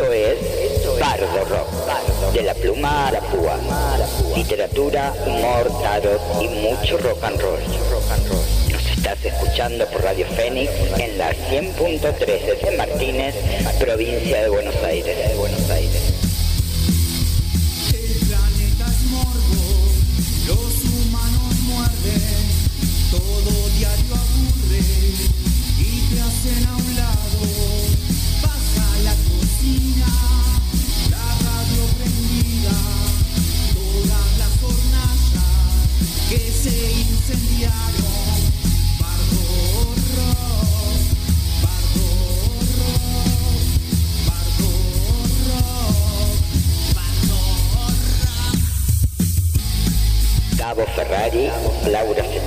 Esto es Bardo Rock, de la pluma a la púa. Literatura, humor, tarot y mucho rock and roll. Nos estás escuchando por Radio Fénix en la 100.3 de Martínez, provincia. De Buenos Aires.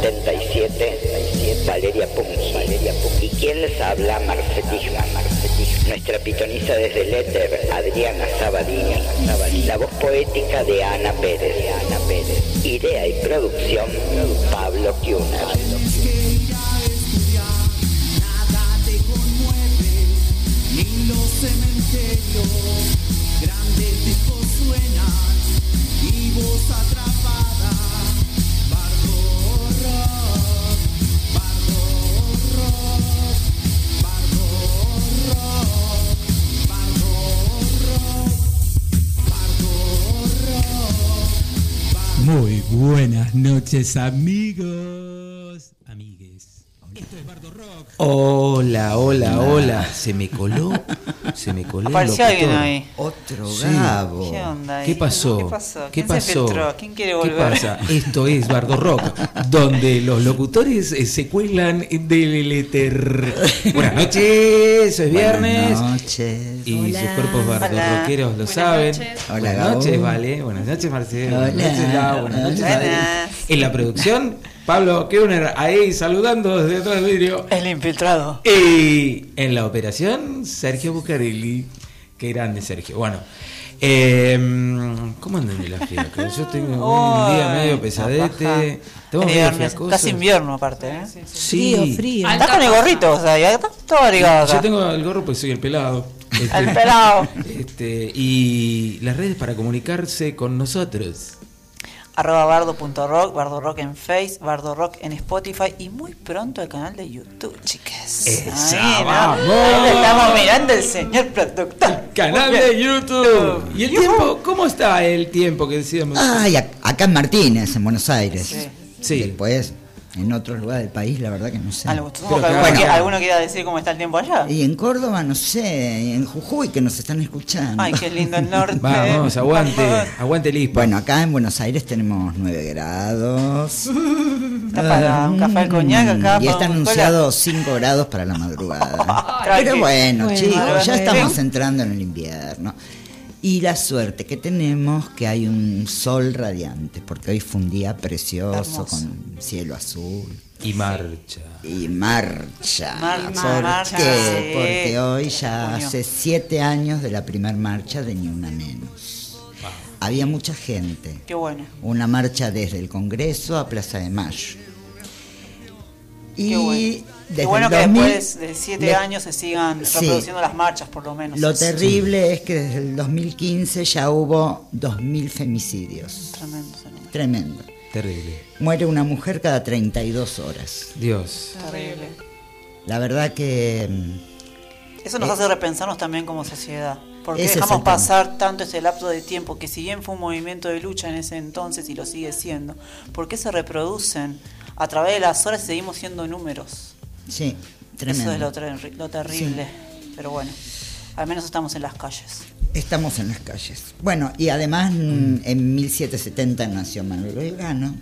77, Valeria Pungi. ¿Y quién les habla? Marcetisma. Nuestra pitoniza desde el éter, Adriana Sabadini. La voz poética de Ana Pérez. Idea y producción, Pablo Kuhner. Buenas noches, amigos. Amigues. Esto es Bardo Rock. Hola, hola, hola. Se me coló. Se me coló. el Apareció alguien locutor. ahí. Otro Sí. Gabo. ¿Qué onda ahí? ¿Qué pasó? ¿Qué pasó? ¿Qué ¿Quién se pasó? filtró? ¿Quién quiere ¿Qué volver? pasa? Esto es Bardo Rock, donde los locutores eh, se cuelan del éter. Buenas noches, es viernes. Buenas noches. Y sus cuerpos bardorroqueros lo Buenas saben. noches. Hola, Buenas Gabo. noches, Vale. Buenas noches, Marcelo. Hola. Buenas noches, Lau. Buenas noches, Buenas. En la producción, Pablo Keuner ahí saludando desde atrás del vidrio. El infiltrado. Y en la operación, Sergio Bucarelli. Qué grande, Sergio. Bueno, eh, ¿cómo andan de la fiaca? Yo tengo un día medio pesadete. Tengo fiacoso. Casi invierno aparte, ¿eh? Sí, Frío, frío. Estás con el gorrito, o sea, ya está todo abrigado acá. Yo tengo el gorro porque soy el pelado. Este, El pelado. este, y las redes para comunicarse con nosotros. Arroba bardo.rock, bardo rock en Face, bardo rock en Spotify y muy pronto el canal de YouTube, chicas. Esa, Ahí, ¿no? vamos. Estamos mirando el señor productor. Canal de. YouTube. ¿Y el tiempo? ¿Cómo está el tiempo que decíamos? Ay, ac- acá en Martínez, en Buenos Aires. Sí. Sí. Después, en otros lugares del país, la verdad que no sé. Algo- que alguno, bueno. quiera- alguno quiera decir cómo está el tiempo allá. Y en Córdoba, no sé, en Jujuy, que nos están escuchando. Ay, qué lindo el norte. Vamos, aguante, aguante el ISPA. Bueno, acá en Buenos Aires tenemos 9 grados. Está para un café al coñac acá. Y está anunciado 5 grados para la madrugada. Pero bueno, Bueno, chicos, ya estamos entrando en el invierno. Y la suerte que tenemos que hay un sol radiante, porque hoy fue un día precioso Hermoso. con cielo azul Y marcha. y marcha. Marcha, ¿Por marcha, qué? sí. Porque hoy ya Junio. hace siete años de la primer marcha de Ni Una Menos. Había mucha gente. Qué bueno. Una marcha desde el Congreso a Plaza de Mayo. Y Qué bueno. desde Qué bueno el que 2000 después de siete le- años se sigan Sí. reproduciendo las marchas, por lo menos. Lo Es terrible es que desde el 2015 ya hubo 2.000 femicidios. Tremendo. Tremendo. Terrible. Muere una mujer cada 32 horas. Dios. Terrible. La verdad que... mm, Eso nos hace repensarnos también como sociedad. Porque dejamos pasar tanto ese lapso de tiempo que si bien fue un movimiento de lucha en ese entonces y lo sigue siendo, ¿por qué se reproducen a través de las horas seguimos siendo números? Sí, tremendo. Eso es lo, ter- lo terrible. Pero bueno, al menos estamos en las calles. Estamos en las calles. Bueno, y además mm, en 1770 nació Manuel Belgrano,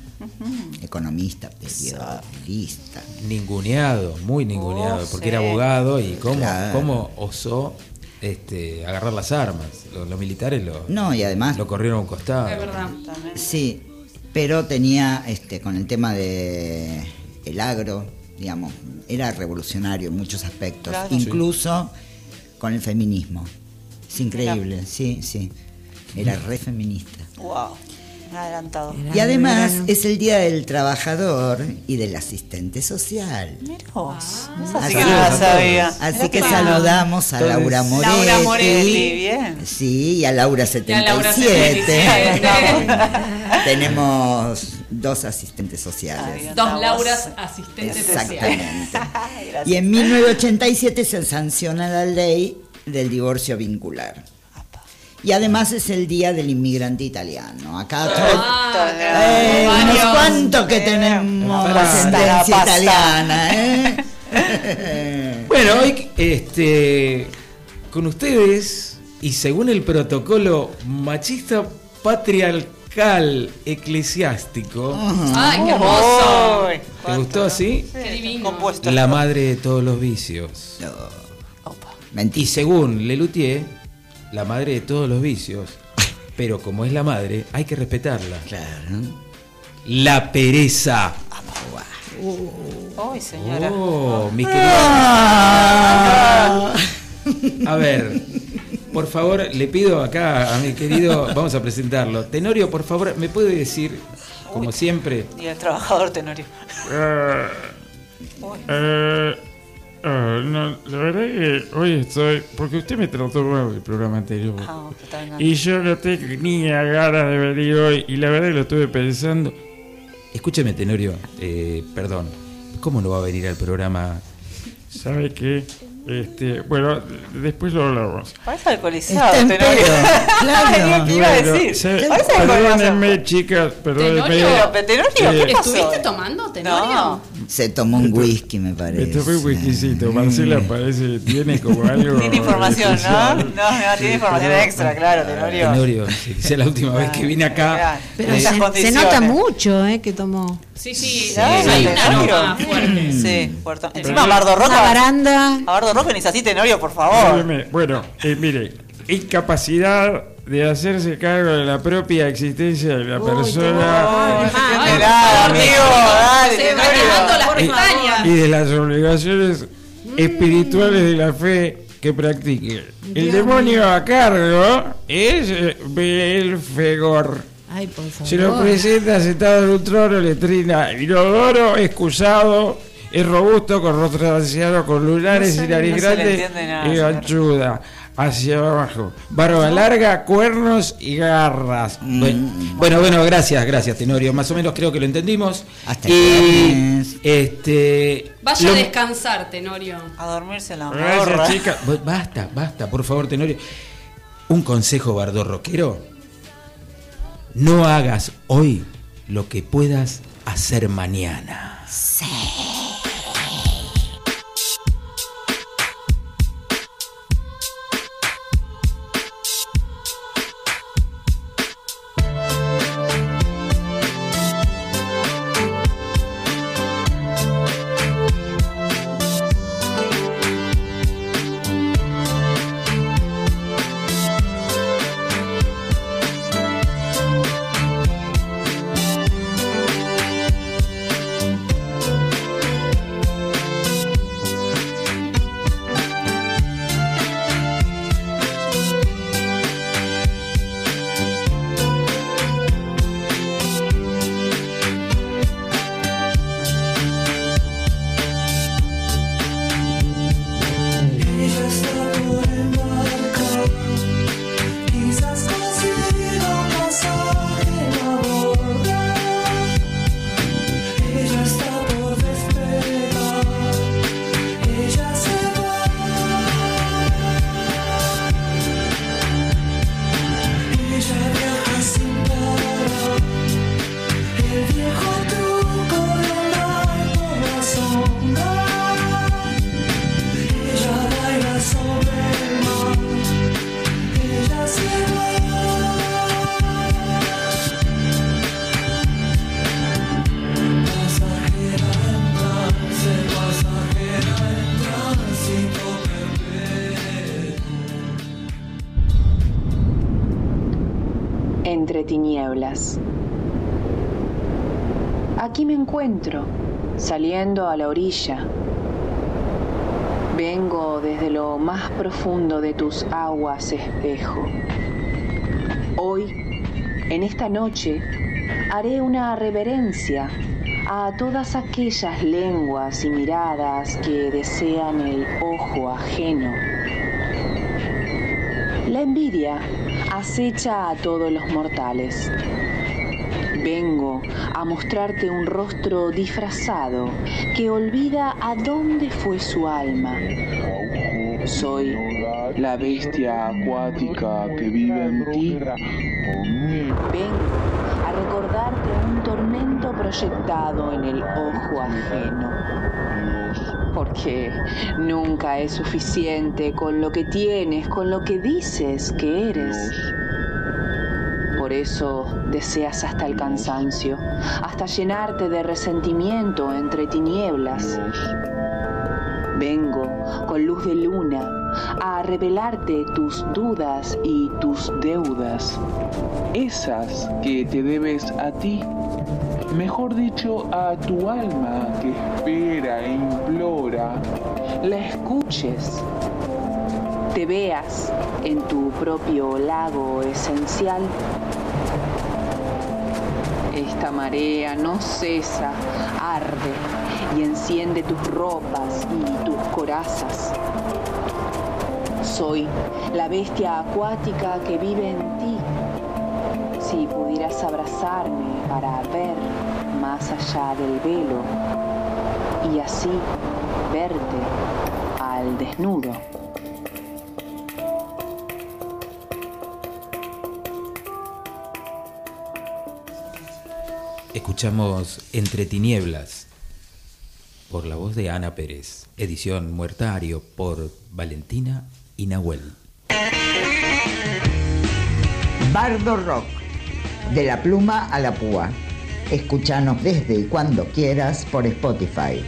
economista, periodista. Ninguneado, muy ninguneado, Oh, porque sí. era abogado y cómo, Claro. cómo osó este, agarrar las armas. Los, los militares lo, No, y además, lo corrieron a un costado. Es verdad. También. sí, pero tenía, este, con el tema de el agro, digamos, era revolucionario en muchos aspectos, Claro. incluso con el feminismo. Es increíble, sí, sí. Era re feminista. Wow. Adelantado. Y además es el Día del Trabajador y del Asistente Social. Mirá vos. Así que- no sabía. Así que saludamos a Entonces- Laura Moretti. Laura Moretti, bien. Sí, y a Laura Y a Laura 77. 77. Tenemos dos asistentes sociales. Dos Lauras asistentes sociales. Exactamente. Y en 1987 se sanciona la ley del divorcio vincular. Y además es el Día del Inmigrante Italiano. Acá Ah, eh, unos cuantos que tenemos Pasta, ascendencia italiana, ¿eh? Bueno, hoy este, con ustedes y según el protocolo machista patriarcal eclesiástico, Ay, qué hermoso. ¿te cuánto, gustó ¿no? así? Compuesto. La madre de todos los vicios. Opa. Y Mentira. según Lelutier, la madre de todos los vicios. Pero como es la madre, hay que respetarla. Claro. La pereza. Uy, señora. Oh, mi querida. A ver, por favor, le pido acá a mi querido, vamos a presentarlo. Tenorio, por favor, ¿me puede decir, como siempre, Y el trabajador Tenorio. Uy. Eh, ah, no, la verdad que hoy estoy. Porque usted me trató mal el programa anterior. Ah, bien. Y yo no tenía ganas de venir hoy. Y la verdad que lo estuve pensando. escúcheme, Tenorio, eh, perdón, ¿cómo no va a venir al programa? ¿Sabe qué? Este, bueno, después lo hablamos. Parece alcoholizado, Tenorio. claro. ¿Qué iba a decir? perdónenme, chicas, perdónenme. Tenorio, Eh. ¿Estuviste tomando, Tenorio? No. Se tomó un whisky, me parece. tomé un whiskycito. Marcela parece, tiene como algo. Tiene información, ¿no? especial. No, no, tiene información extra, claro, Tenorio. Tenorio, sí, que sea la última vez que vine acá. Pero eh, se, nota mucho eh, que tomó Sí, sí, Claro, hay un Tenorio. aroma fuerte. Sí, fuerte. Encima Bardo una Roca. baranda. A Bardo Roca ni es así, Tenorio, por favor. Bueno, eh, mire, incapacidad de hacerse cargo de la propia existencia de la persona y de las obligaciones espirituales de la fe que practique. El demonio a cargo es eh, Belfegor. Ay, por favor. Se lo presenta sentado en un trono, letrina, inodoro, excusado, es robusto, con rostro anciano, con lunares No y nariz no grande nada, y señor. Hacia abajo. Barba larga, cuernos y garras. Bueno, bueno, bueno, gracias, gracias, Tenorio. Más o menos creo que lo entendimos. Hasta y este. Vaya lo- a descansar, Tenorio. A dormirse la morra. Gracias, chica. Basta, basta, por favor, Tenorio. Un consejo, Bardo Roquero. No hagas hoy lo que puedas hacer mañana. Ella encuentro, saliendo a la orilla. Vengo desde lo más profundo de tus aguas, espejo. Hoy En esta noche haré una reverencia a todas aquellas lenguas y miradas que desean el ojo ajeno. La envidia acecha a todos los mortales. Vengo a mostrarte un rostro disfrazado que olvida a dónde fue su alma. Soy la bestia acuática que vive en ti. Vengo a recordarte un tormento proyectado en el ojo ajeno. Porque nunca es suficiente con lo que tienes, con lo que dices que eres. Por eso deseas hasta el cansancio, hasta llenarte de resentimiento entre tinieblas. Vengo con luz de luna a revelarte tus dudas y tus deudas. Esas que te debes a ti. Mejor dicho, a tu alma que espera e implora. La escuches, te veas en tu propio lago esencial. Esta marea no cesa, arde y enciende tus ropas y tus corazas. Soy la bestia acuática que vive en ti. Si pudieras abrazarme para ver más allá del velo y así verte al desnudo. Escuchamos Entre Tinieblas por la voz de Ana Pérez, edición Muertario por Valentina y Nahuel. Bardo Rock, de la pluma a la púa. Escúchanos desde y cuando quieras por Spotify.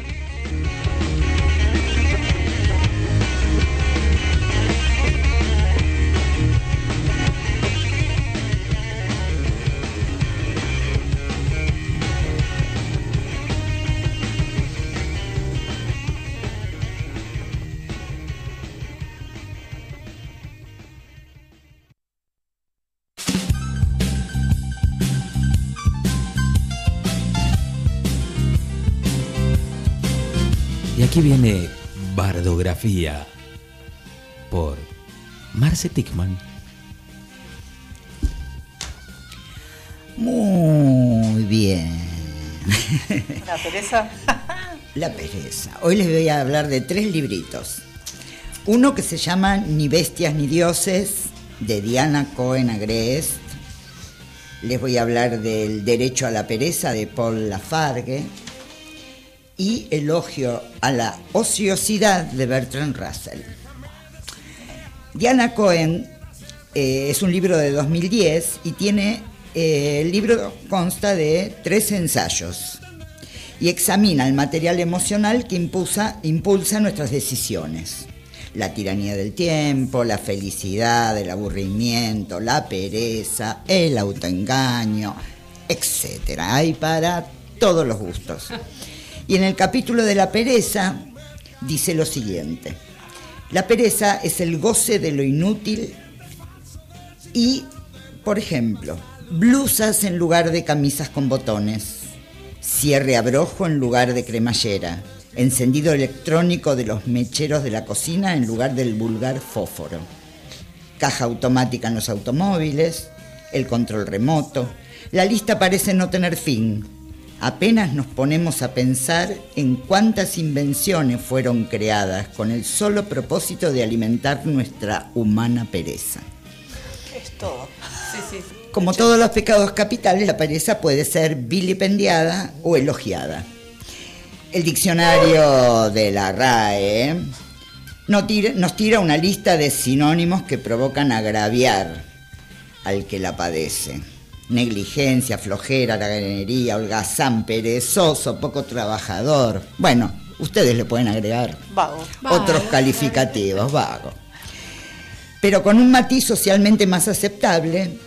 Aquí viene Bardografía por Marce Tickman. Muy bien. La pereza. La pereza. Hoy les voy a hablar de tres libritos. Uno que se llama Ni bestias ni dioses, de Diana Cohen Agrest. Les voy a hablar del Derecho a la pereza, de Paul Lafargue. Y Elogio a la ociosidad, de Bertrand Russell. Diana Cohen eh, es un libro de 2010 y tiene, eh, el libro consta de tres ensayos y examina el material emocional que impulsa, impulsa nuestras decisiones. La tiranía del tiempo, la felicidad, el aburrimiento, la pereza, el autoengaño, etc. Hay para todos los gustos. Y en el capítulo de la pereza dice lo siguiente. La pereza es el goce de lo inútil y, por ejemplo, blusas en lugar de camisas con botones, cierre abrojo en lugar de cremallera, encendido electrónico de los mecheros de la cocina en lugar del vulgar fósforo, caja automática en los automóviles, el control remoto. La lista parece no tener fin. Apenas nos ponemos a pensar en cuántas invenciones fueron creadas con el solo propósito de alimentar nuestra humana pereza. Es todo. Sí, sí. Como todos los pecados capitales, la pereza puede ser vilipendiada o elogiada. El diccionario de la RAE nos tira, nos tira una lista de sinónimos que provocan agraviar al que la padece. Negligencia, flojera, laganería, holgazán, perezoso, poco trabajador. Bueno, ustedes le pueden agregar Vago. otros calificativos, vago. Pero con un matiz socialmente más aceptable,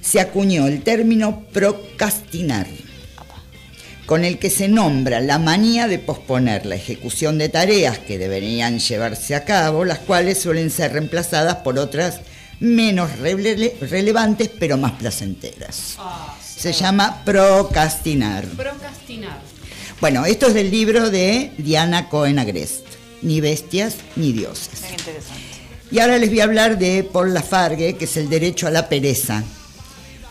se acuñó el término procrastinar, con el que se nombra la manía de posponer la ejecución de tareas que deberían llevarse a cabo, las cuales suelen ser reemplazadas por otras menos rele- relevantes pero más placenteras. Se llama procrastinar. Procrastinar. Bueno, esto es del libro de Diana Cohen Agrest, Ni bestias ni dioses. Interesante. Y ahora les voy a hablar de Paul Lafargue, que es el derecho a la pereza.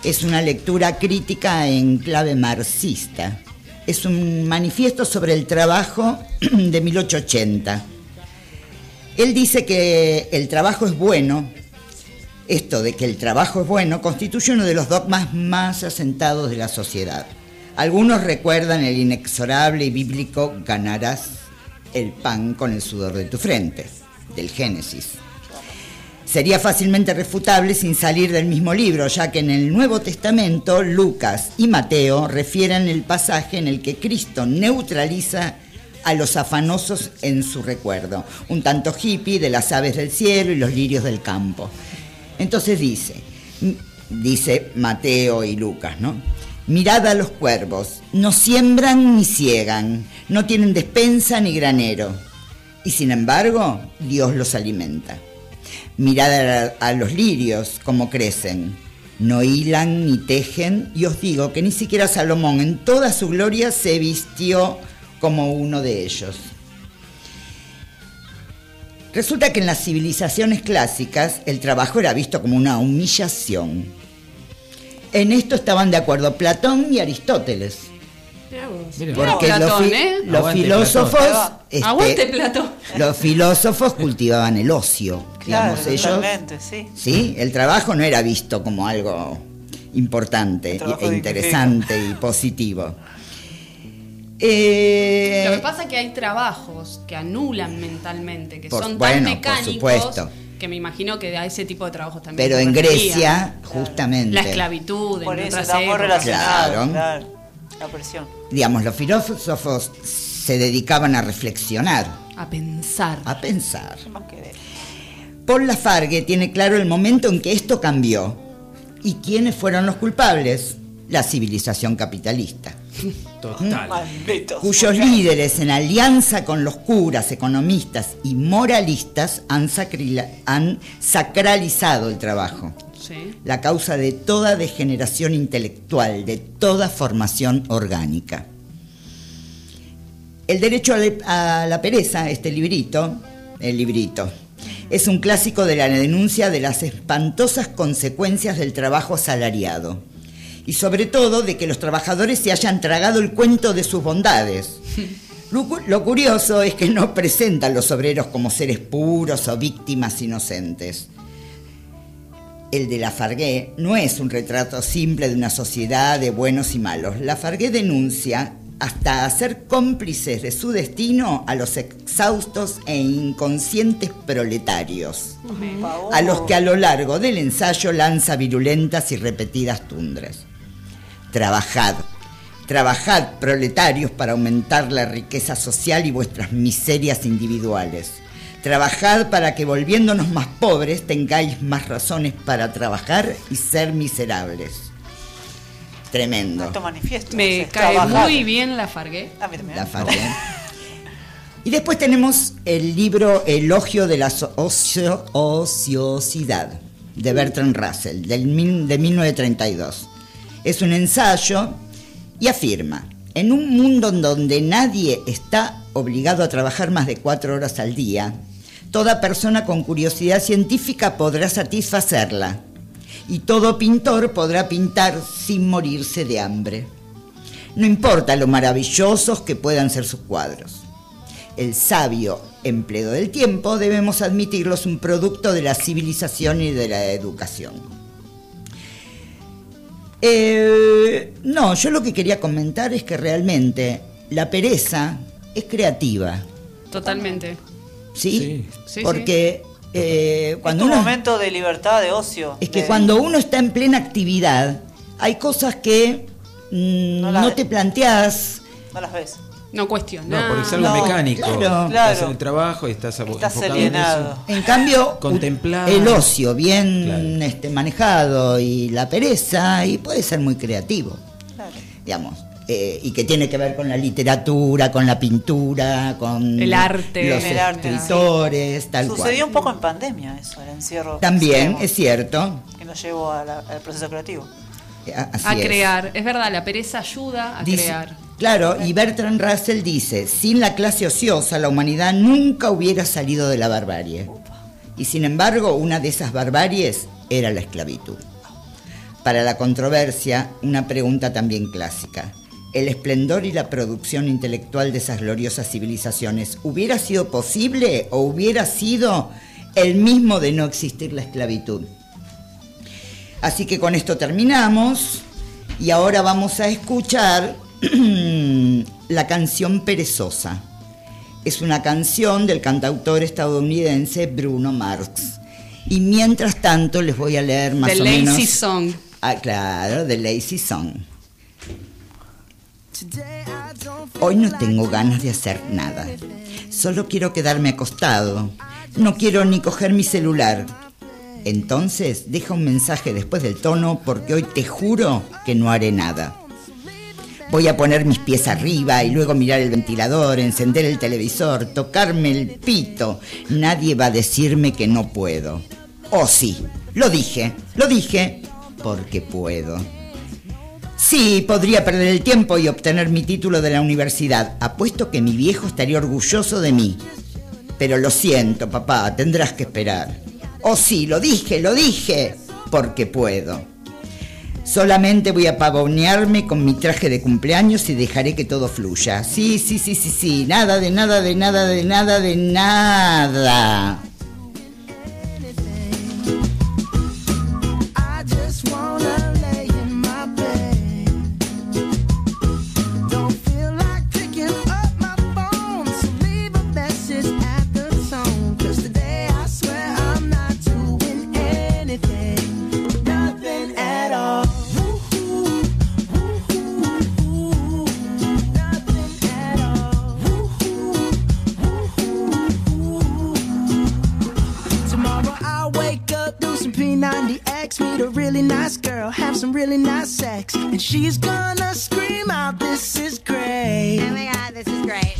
Es una lectura crítica en clave marxista. Es un manifiesto sobre el trabajo de 1880. Él dice que el trabajo es bueno. Esto de que el trabajo es bueno constituye uno de los dogmas más asentados de la sociedad. Algunos recuerdan el inexorable y bíblico ganarás el pan con el sudor de tu frente, del Génesis sería fácilmente refutable sin salir del mismo libro, ya que en el Nuevo Testamento Lucas y Mateo refieren el pasaje en el que Cristo neutraliza a los afanosos en su recuerdo, un tanto hippie de las aves del cielo y los lirios del campo. Entonces dice, dice Mateo y Lucas, ¿no? Mirad a los cuervos, no siembran ni ciegan, no tienen despensa ni granero, y sin embargo Dios los alimenta. Mirad a, los lirios como crecen. No hilan ni tejen, y os digo que ni siquiera Salomón en toda su gloria se vistió como uno de ellos. Resulta que en las civilizaciones clásicas el trabajo era visto como una humillación. En esto estaban de acuerdo Platón y Aristóteles. Porque los, Platón, fi- ¿eh? los Aguante filósofos Platón. este, Aguante Platón. los filósofos cultivaban el ocio, Claro, digamos ellos. sí. Sí, el trabajo no era visto como algo importante e interesante y positivo. Eh, Lo que pasa es que hay trabajos que anulan mentalmente, que Por- son bueno, tan por mecánicos supuesto. que me imagino que a ese tipo de trabajos también. pero en. Grecia, justamente, La esclavitud, Por en eso. Claro. Claro. La presión. digamos, los filósofos se dedicaban a reflexionar, A pensar. a pensar. Paul Lafargue tiene claro el momento en que esto cambió. ¿Y quiénes fueron los culpables? La civilización capitalista. Total. Cuyos líderes en alianza con los curas, economistas y moralistas han, sacralizado el trabajo, Sí. la causa de toda degeneración intelectual, de toda formación orgánica. El derecho a la, a la pereza, este librito, el librito, es un clásico de la denuncia de las espantosas consecuencias del trabajo asalariado y sobre todo de que los trabajadores se hayan tragado el cuento de sus bondades. Lo, cu- lo curioso es que no presentan los obreros como seres puros o víctimas inocentes. El de Lafargue no es un retrato simple de una sociedad de buenos y malos. Lafargue denuncia hasta hacer cómplices de su destino a los exhaustos e inconscientes proletarios, a los que a lo largo del ensayo lanza virulentas y repetidas tundras. Trabajad, trabajad proletarios para aumentar la riqueza social y vuestras miserias individuales. Trabajad para que volviéndonos más pobres tengáis más razones para trabajar y ser miserables. Tremendo. Esto manifiesto. Me es cae trabajar. muy bien la Fargué. La Fargue. Y después tenemos el libro Elogio de la ocio- ociosidad de Bertrand Russell, del de 1932. Es un ensayo y afirma, en un mundo en donde nadie está obligado a trabajar más de cuatro horas al día, toda persona con curiosidad científica podrá satisfacerla y todo pintor podrá pintar sin morirse de hambre. No importa lo maravillosos que puedan ser sus cuadros. El sabio empleo del tiempo debemos admitirlo es un producto de la civilización y de la educación. Eh, no, yo lo que quería comentar es que realmente la pereza es creativa, Totalmente. ¿sí? Sí. Sí, Porque eh, Cuando cuando un uno... momento de libertad, de ocio. Es que de- cuando uno está en plena actividad, hay cosas que mm, No no, te planteas. No las ves. No cuestionar. No, porque es algo No, mecánico. claro. Estás Claro. en el trabajo y estás Estás enfocado en alienado. eso. En cambio, Contemplar. el ocio bien Claro. este, manejado y la pereza, y puede ser muy creativo. Claro. Digamos, eh, y que tiene que ver con la literatura, con la pintura, con El arte. los El arte, escritores, tal Sucedió cual. un poco en pandemia eso, el encierro. También, es cierto. Que nos llevó a la- al proceso creativo. a- así A es. crear. Es verdad, la pereza ayuda a Dice- crear. Claro, y Bertrand Russell dice, sin la clase ociosa la humanidad nunca hubiera salido de la barbarie. Y sin embargo, una de esas barbaries era la esclavitud. Para la controversia, una pregunta también clásica. ¿El esplendor y la producción intelectual de esas gloriosas civilizaciones hubiera sido posible o hubiera sido el mismo de no existir la esclavitud? Así que con esto terminamos y ahora vamos a escuchar la canción Perezosa. Es una canción del cantautor estadounidense Bruno Mars. Y mientras tanto les voy a leer más The o Lazy menos... Song. Ah, claro, The Lazy Song. Hoy no tengo ganas de hacer nada. Solo quiero quedarme acostado. No quiero ni coger mi celular. Entonces, deja un mensaje después del tono porque hoy te juro que no haré nada. Voy a poner mis pies arriba y luego mirar el ventilador, encender el televisor, tocarme el pito. Nadie va a decirme que no puedo. Oh sí, lo dije, lo dije, porque puedo. Sí, podría perder el tiempo y obtener mi título de la universidad. Apuesto que mi viejo estaría orgulloso de mí. Pero lo siento, papá, tendrás que esperar. Oh sí, lo dije, lo dije, porque puedo. Solamente voy a pavonearme con mi traje de cumpleaños y dejaré que todo fluya. Sí, sí, sí, sí, sí. Nada de nada, de nada, de nada, de nada. P90X, meet a really nice girl, have some really nice sex, and she's gonna scream out, "This is great!" Oh my god, this is great.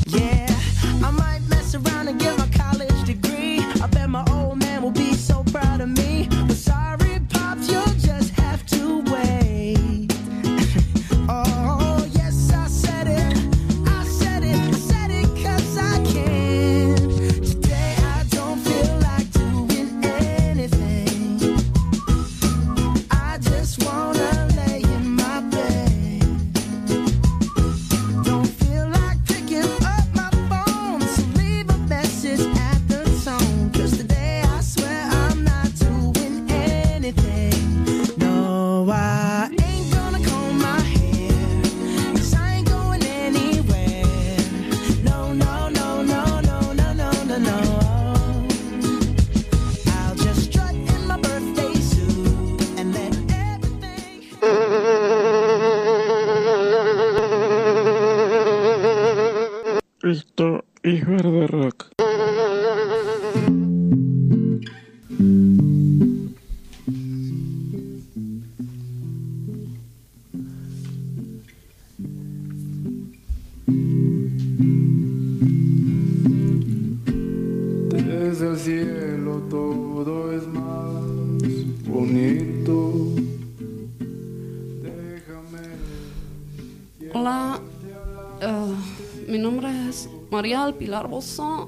Bozo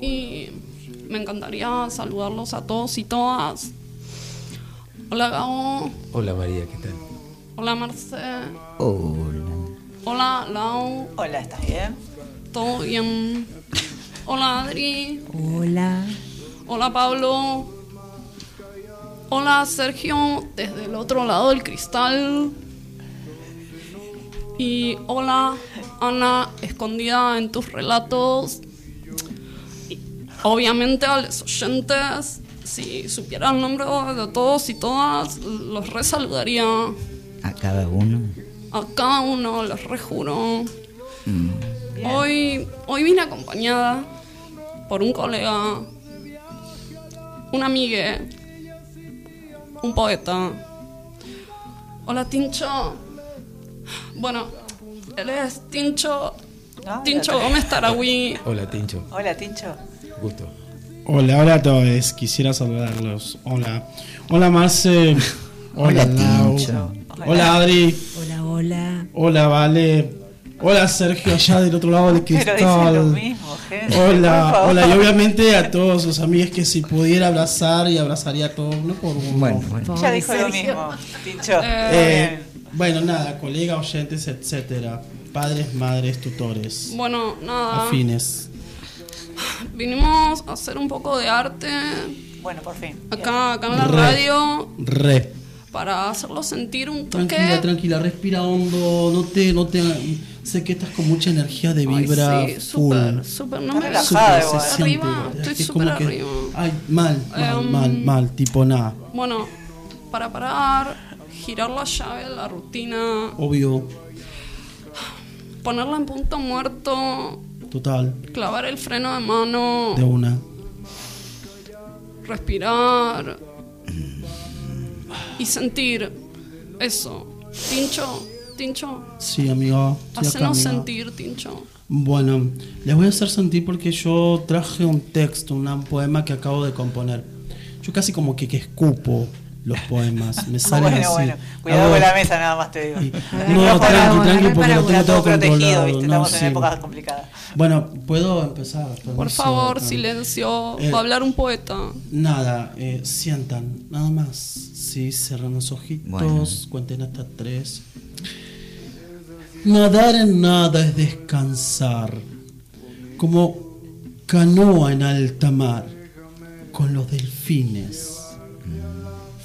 y me encantaría saludarlos a todos y todas. Hola Gabo, Hola María, ¿qué tal? hola Marce, Hola. hola Lau. Hola, ¿estás bien? ¿Todo bien? Hola Adri, Hola. hola Pablo, hola Sergio desde el otro lado del cristal. Y hola Ana, escondida en tus relatos. Y obviamente a los oyentes, si supiera el nombre de todos y todas, los resaludaría. A cada uno. A cada uno, les rejuro. Mm. Hoy, hoy vine acompañada por un colega, un amigue, un poeta. Hola, Tincho. Bueno, Él es Tincho. Ah, Tincho. Gómez Taragüí. Hola, Tincho. Hola, Tincho. Gusto. Hola, hola a todos. Quisiera saludarlos. Hola. Hola, Marce. Hola, Hola, Lau. Tincho. Hola, Adri. Hola, hola. Hola, Vale. Hola, Sergio, allá del otro lado del Pero dicen lo cristal. mismo, gente. por Hola, hola. Y obviamente a todos sus amigos que si pudiera abrazar y abrazaría a todos uno por uno. Bueno, bueno. Ya dijo lo mismo, Tincho. Eh, bueno, nada, colegas, oyentes, etcétera. Padres, madres, tutores. Bueno, nada. Afines. Vinimos a hacer un poco de arte Bueno, por fin. acá, acá en la Re. radio Re. para hacerlo sentir un toque. Tranquila, tranquila, respira hondo, no te, no te, sé que estás con mucha energía de Ay, vibra sí, full. súper, súper, no me relajada igual. se siente, Arriba, es estoy que súper que- arriba. Ay, mal, mal, Em, mal, mal, tipo nada, Bueno, para parar, girar la llave, la rutina, obvio, ponerla en punto muerto, total, clavar el freno de mano, de una. respirar. Y sentir eso. Tincho, Tincho, Sí, amigo, hacenos sentir, Tincho. Bueno, les voy a hacer sentir porque yo traje un texto, un poema que acabo de componer. Yo casi como que, que escupo los poemas, me salen Bueno, así. bueno. Cuidado con la mesa, nada más te digo. Y- No, tranqui, tranqui, porque lo tengo todo protegido. ¿viste? no, Estamos en sí. épocas complicadas. Bueno, puedo empezar. Por favor, ah. silencio, Eh, va a hablar un poeta. Nada, eh, sientan, nada más. Sí, cierran los ojitos, Bueno. cuenten hasta tres. Nadar en nada es descansar, como canoa en alta mar, con los delfines.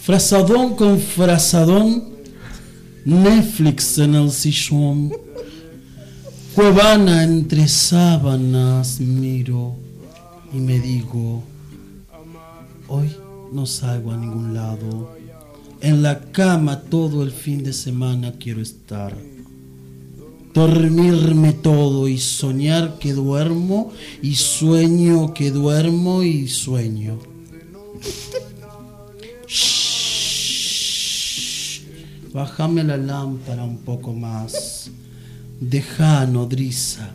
Frazadón con frazadón, Netflix en el sillón. Cuevana entre sábanas miro y me digo, hoy no salgo a ningún lado. En la cama todo el fin de semana quiero estar. Dormirme todo y soñar que duermo y sueño que duermo y sueño. Bájame la lámpara un poco más. Deja a nodriza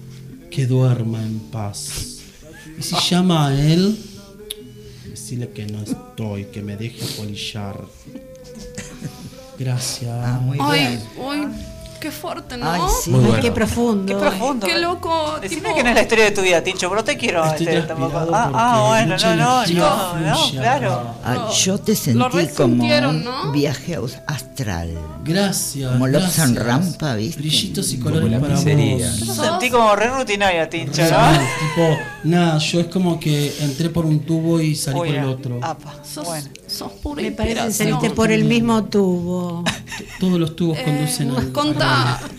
que duerma en paz. Y si llama a él, decirle que no estoy, que me deje polillar. Gracias. Ah, muy Ay, bien. Qué fuerte, ¿no? Ay, sí. Ay, qué profundo. Qué profundo. Qué loco. Decime tipo- que no es la historia de tu vida, Tincho, pero no te quiero Estoy este, tampoco. Ah, ah, bueno, no, no, no, no, fluye claro. Ah, yo te sentí como resintieron, un ¿no? viaje astral. Gracias. Como Lobson. Rampa, ¿viste? Brillitos y colores para vos. Yo sentí como re rutinaria, Tincho, Sí, ¿no? tipo, nada, yo es como que entré por un tubo y salí por el ah, otro. apa, Sos, bueno. sos pura Me parece saliste por el mismo tubo. Todos los tubos Eh, conducen nos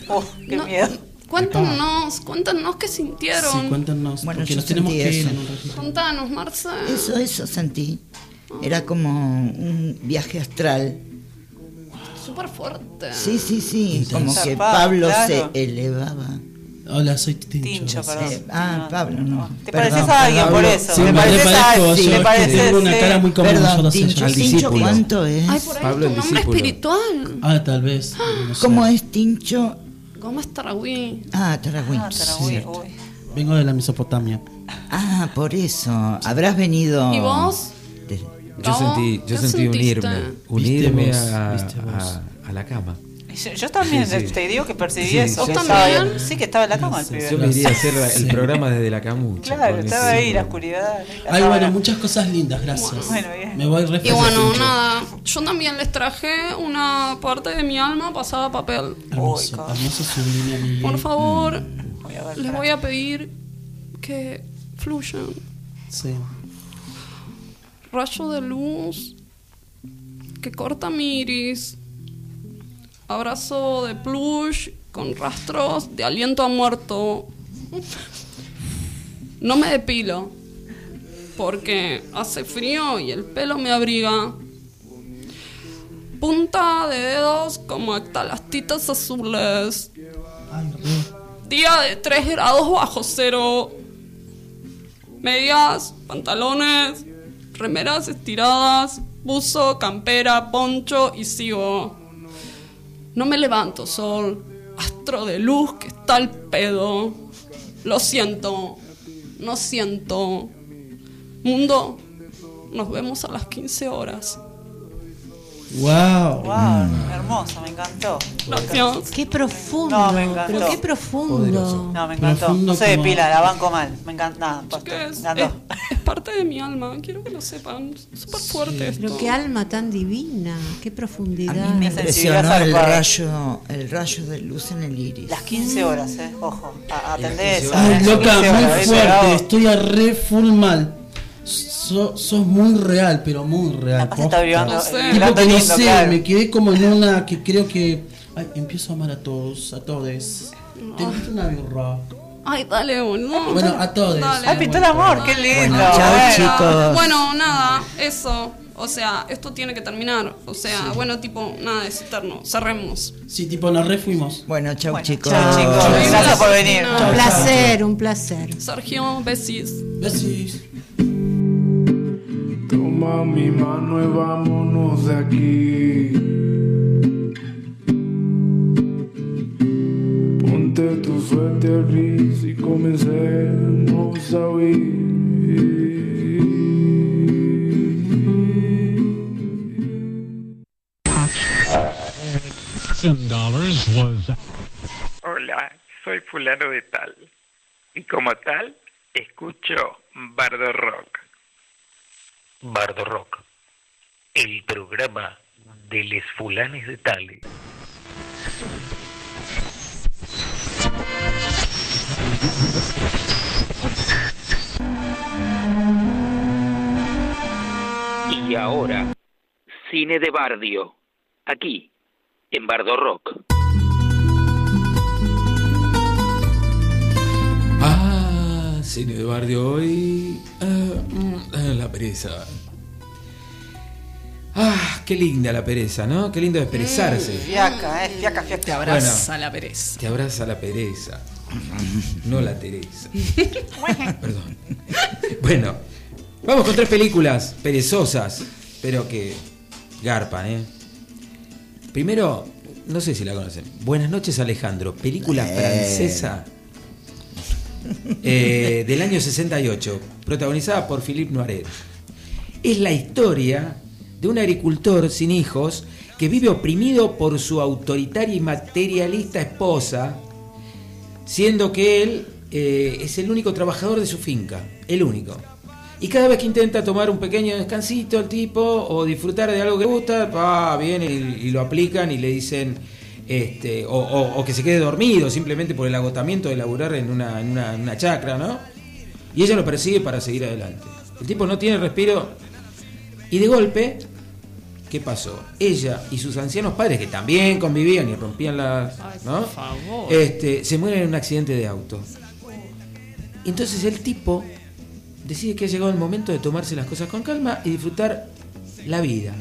Uh, qué no, miedo. cuéntanos, cuéntanos qué Sí, sintieron. cuéntanos, Bueno, porque nos tenemos sentí que ir eso. en un ratito. Contanos, Marce. Eso, eso sentí. Era como un viaje astral. Súper fuerte. Sí, sí, sí. Intenso. Como que Pablo claro. se elevaba. Hola, soy Tincho. Tincho, perdón. Eh, ah, Pablo, no. Te Perdón, pareces a alguien perdón. por eso. Sí, me pareces a alguien. yo es que pareces, tengo una sí. cara muy como yo Perdón, sé yo. Al Tincho, discípulo. ¿cuánto es? Ay, por ahí Pablo, tu el nombre discípulo. espiritual. Ah, tal vez. no sé. ¿Cómo es Tincho? Gómez Taragüí. Ah, Taragüí. Ah, Taragüí. Vengo de la Mesopotamia. Ah, por eso. Habrás venido. ¿Y vos? de- Yo sentí, yo ¿Qué sentí unirme, unirme a, a- a la cama. Yo, yo también Sí, sí. te digo que percibí Sí, eso. ¿Vos también? sí, que estaba en la cama el pibe. Yo me iría a hacer el programa desde la camucha. Claro, estaba ahí, la oscuridad. la Ay, bueno, muchas cosas lindas, gracias. Bueno, bien. Me voy Y bueno, nada, yo también les traje una parte de mi alma pasada a papel. Hermoso, Uy, hermoso sublime. Por favor, Voy ver, les voy a pedir que fluyan. Sí. Rayo de luz que corta mi iris. Abrazo de plush con rastros de aliento a muerto. No me depilo porque hace frío y el pelo me abriga. Punta de dedos como actalastitas azules. Día de 3 grados bajo cero. Medias, pantalones, remeras estiradas, buzo, campera, poncho y sigo. No me levanto, sol. astro de luz que está al pedo. Lo siento, no siento. Mundo, nos vemos a las 15 horas. Wow. Wow, hermosa, me encantó. Qué profundo. No, me encantó. Pero qué profundo. No, me encantó. Profundo No se como- depila, la banco mal. Me encanta. Nada, posta, ¿Qué me es? encantó. Es, es parte de mi alma, quiero que lo sepan. Súper fuerte esto. Pero qué alma tan divina, qué profundidad. A mí me impresionó el rayo, el rayo de luz en el iris. Las 15 horas, eh. Ojo, a- atendé Las 15 esa. Ay, eh. loca, 15 muy horas, ¿viste, fuerte. Estoy a re full mal. So- sos muy real, pero muy real. Capaz está vibrando- No sé. Tipo vibrando que no lindo, sé, claro. me quedé como en una que creo que. Ay, empiezo a amar a todos, a todos. Te invito una birra. Ay, dale, boludo. Bueno, a todos. Ay, pintó el amor, qué lindo. Bueno, chao, bueno. chicos. Bueno, nada, eso. O sea, esto tiene que terminar. O sea, bueno, tipo, nada, es eterno. Cerremos. Sí, tipo, nos refuimos. Bueno, chau Bueno, chicos. chao, chicos. Gracias por venir. Un placer, un placer. Sergio, besis. Besis. Toma mi mano y vámonos de aquí. Ponte tu suéter gris y comencemos a huir. Hola, soy fulano de tal. Y como tal, escucho Bardo Rock. Bardo Rock, el programa de les fulanes de tales. Y ahora, cine de bardio, aquí, en Bardo Rock. Cine de barrio hoy. Ah, mm, ah, la pereza. Ah, qué linda la pereza, ¿no? Qué lindo expresarse. Fiaca, eh. Fiaca, fiaca. Te abraza la pereza. Te abraza la pereza. No la Teresa. Perdón. Bueno, vamos con tres películas perezosas, pero que garpan, ¿eh? Primero, no sé si la conocen. Buenas noches, Alejandro. Película Eh. francesa eh, del año 68, protagonizada por Philippe Noiret. Es la historia de un agricultor sin hijos que vive oprimido por su autoritaria y materialista esposa, siendo que él eh, es el único trabajador de su finca, el único. Y cada vez que intenta tomar un pequeño descansito el tipo o disfrutar de algo que le gusta, va, vienen y, y lo aplican y le dicen, este, o, o- o que se quede dormido simplemente por el agotamiento de laburar en una, en una, en una chacra, ¿no? Y ella lo persigue para seguir adelante. El tipo no tiene respiro y de golpe, ¿qué pasó? Ella y sus ancianos padres, que también convivían y rompían las... ¿no? Este, se mueren en un accidente de auto. Entonces el tipo decide que ha llegado el momento de tomarse las cosas con calma y disfrutar la vida.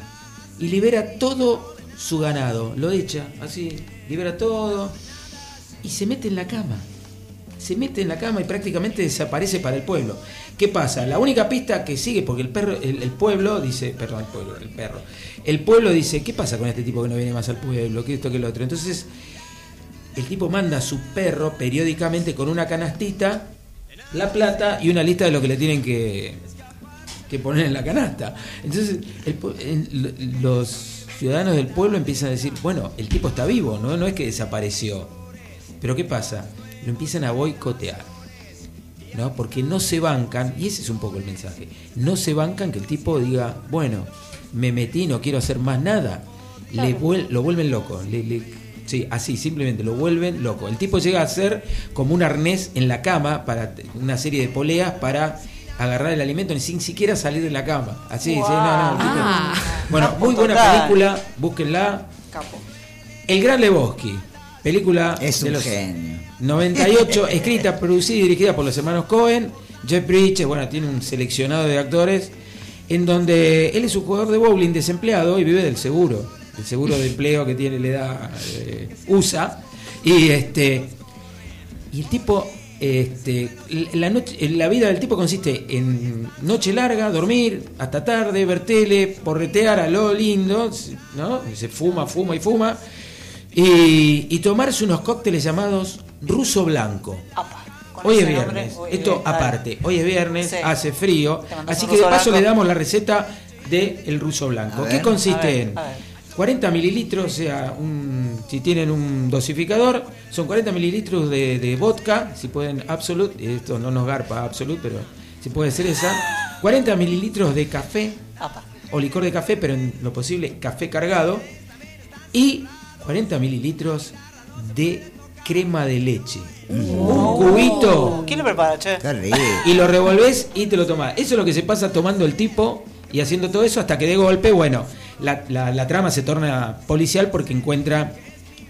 Y libera todo su ganado. Lo echa así, libera todo. Y se mete en la cama. Se mete en la cama y prácticamente desaparece para el pueblo. ¿Qué pasa? La única pista que sigue, porque el perro, el, el pueblo dice, perdón, el pueblo, el perro. El pueblo dice, ¿qué pasa con este tipo que no viene más al pueblo? ¿Qué esto, que lo otro? Entonces, el tipo manda a su perro periódicamente con una canastita, la plata y una lista de lo que le tienen que, que poner en la canasta. Entonces, el los ciudadanos del pueblo empiezan a decir, bueno, el tipo está vivo, ¿no? No es que desapareció. Pero ¿qué pasa? Lo empiezan a boicotear. ¿no? Porque no se bancan, y ese es un poco el mensaje, no se bancan que el tipo diga, bueno, me metí, no quiero hacer más nada. Le vuel- lo vuelven loco. le- le- sí, así, simplemente lo vuelven loco. El tipo llega a ser como un arnés en la cama para una serie de poleas para agarrar el alimento sin siquiera salir de la cama. Así, sí, no, no, Ah. Bueno, Capo muy buena total. película, búsquenla. Capo. El Gran Lebowski, película Es de un los genio. 98, escrita, producida y dirigida por los hermanos Cohen. Jeff Bridges, bueno, tiene un seleccionado de actores, en donde él es un jugador de bowling desempleado y vive del seguro, el seguro de empleo que tiene, le da eh, USA. Y este y el tipo, este, la, noche, la vida del tipo consiste en noche larga, dormir hasta tarde, ver tele, porretear a lo lindo, ¿no? Se fuma, fuma y fuma. Y, y tomarse unos cócteles llamados ruso blanco. Hoy es nombre, viernes, hoy esto aparte, hoy es viernes, Sí. hace frío, así que de ruso paso blanco. le damos la receta del ruso blanco. A ¿Qué ver. consiste A ver, en a ver. 40 mililitros, o sea, un- si tienen un dosificador, son 40 mililitros de, de vodka, si pueden Absolute, esto no nos garpa Absolute, pero si puede ser esa, 40 mililitros de café o licor de café, pero en lo posible café cargado, y 40 mililitros de crema de leche. Un cubito ¿Quién lo prepara, che? Y lo revolvés y te lo tomás. Eso es lo que se pasa tomando el tipo y haciendo todo eso hasta que de golpe, bueno, la, la- la trama se torna policial porque encuentra,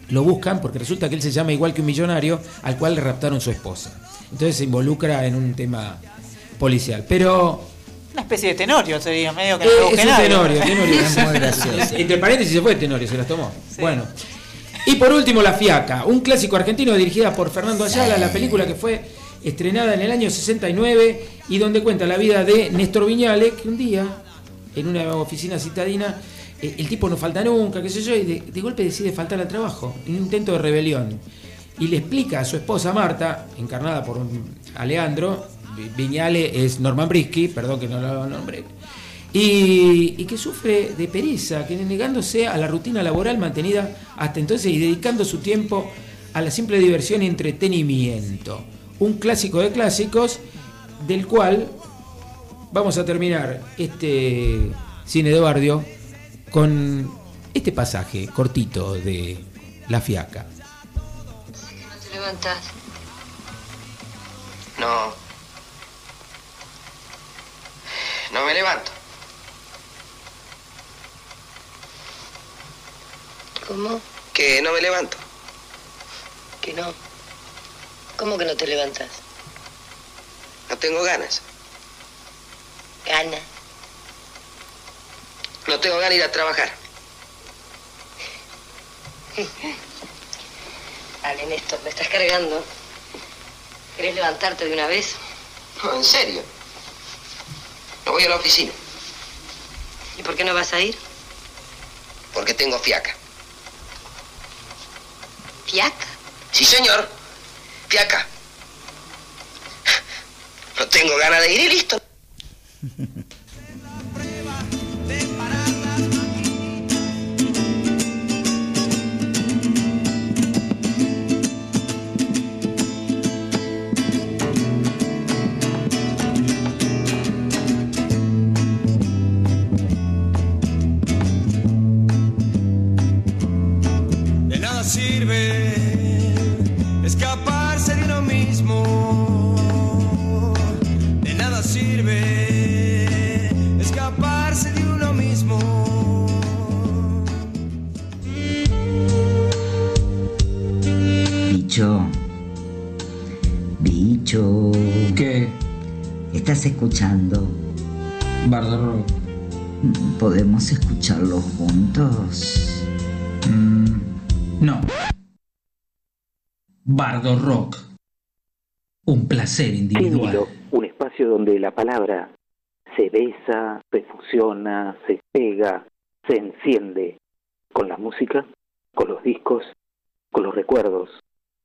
lo buscan porque resulta que él se llama igual que un millonario al cual le raptaron su esposa. Entonces se involucra en un tema policial. Pero Una especie de tenorio sería, medio que eh, no lo es un tenorio, tenorio. Es muy gracioso. Entre paréntesis se fue tenorio, se las tomó. Bueno. Y por último, La Fiaca, un clásico argentino dirigida por Fernando Ayala, la película que fue estrenada en el año 69 y donde cuenta la vida de Néstor Viñale, que un día, en una oficina citadina, eh, el tipo no falta nunca, qué sé yo, y de, golpe decide faltar al trabajo, en un intento de rebelión. Y le explica a su esposa Marta, encarnada por un Aleandro, Vi- Viñale es Norman Brisky, perdón que no lo nombré, y, y que sufre de pereza, que negándose a la rutina laboral mantenida hasta entonces y dedicando su tiempo a la simple diversión y entretenimiento. Un clásico de clásicos del cual vamos a terminar este cine de barrio con este pasaje cortito de La Fiaca. te levantas? No. No me levanto. ¿Cómo? Que no me levanto. Que no. ¿Cómo que no te levantas? No tengo ganas. Gana. No tengo ganas de ir a trabajar. Dale, Néstor, me estás cargando. ¿Querés levantarte de una vez? No, en serio. No voy a la oficina ¿Y por qué no vas a ir? porque tengo fiaca. ¿Fiaca? Sí, señor. Fiaca. No tengo ganas de ir y listo. ¿Estás escuchando? Bardo Rock. ¿Podemos escucharlo juntos? Mm, no. Bardo Rock. Un placer individual. Tímido, un espacio donde la palabra se besa, se fusiona, se pega, se enciende con la música, con los discos, con los recuerdos,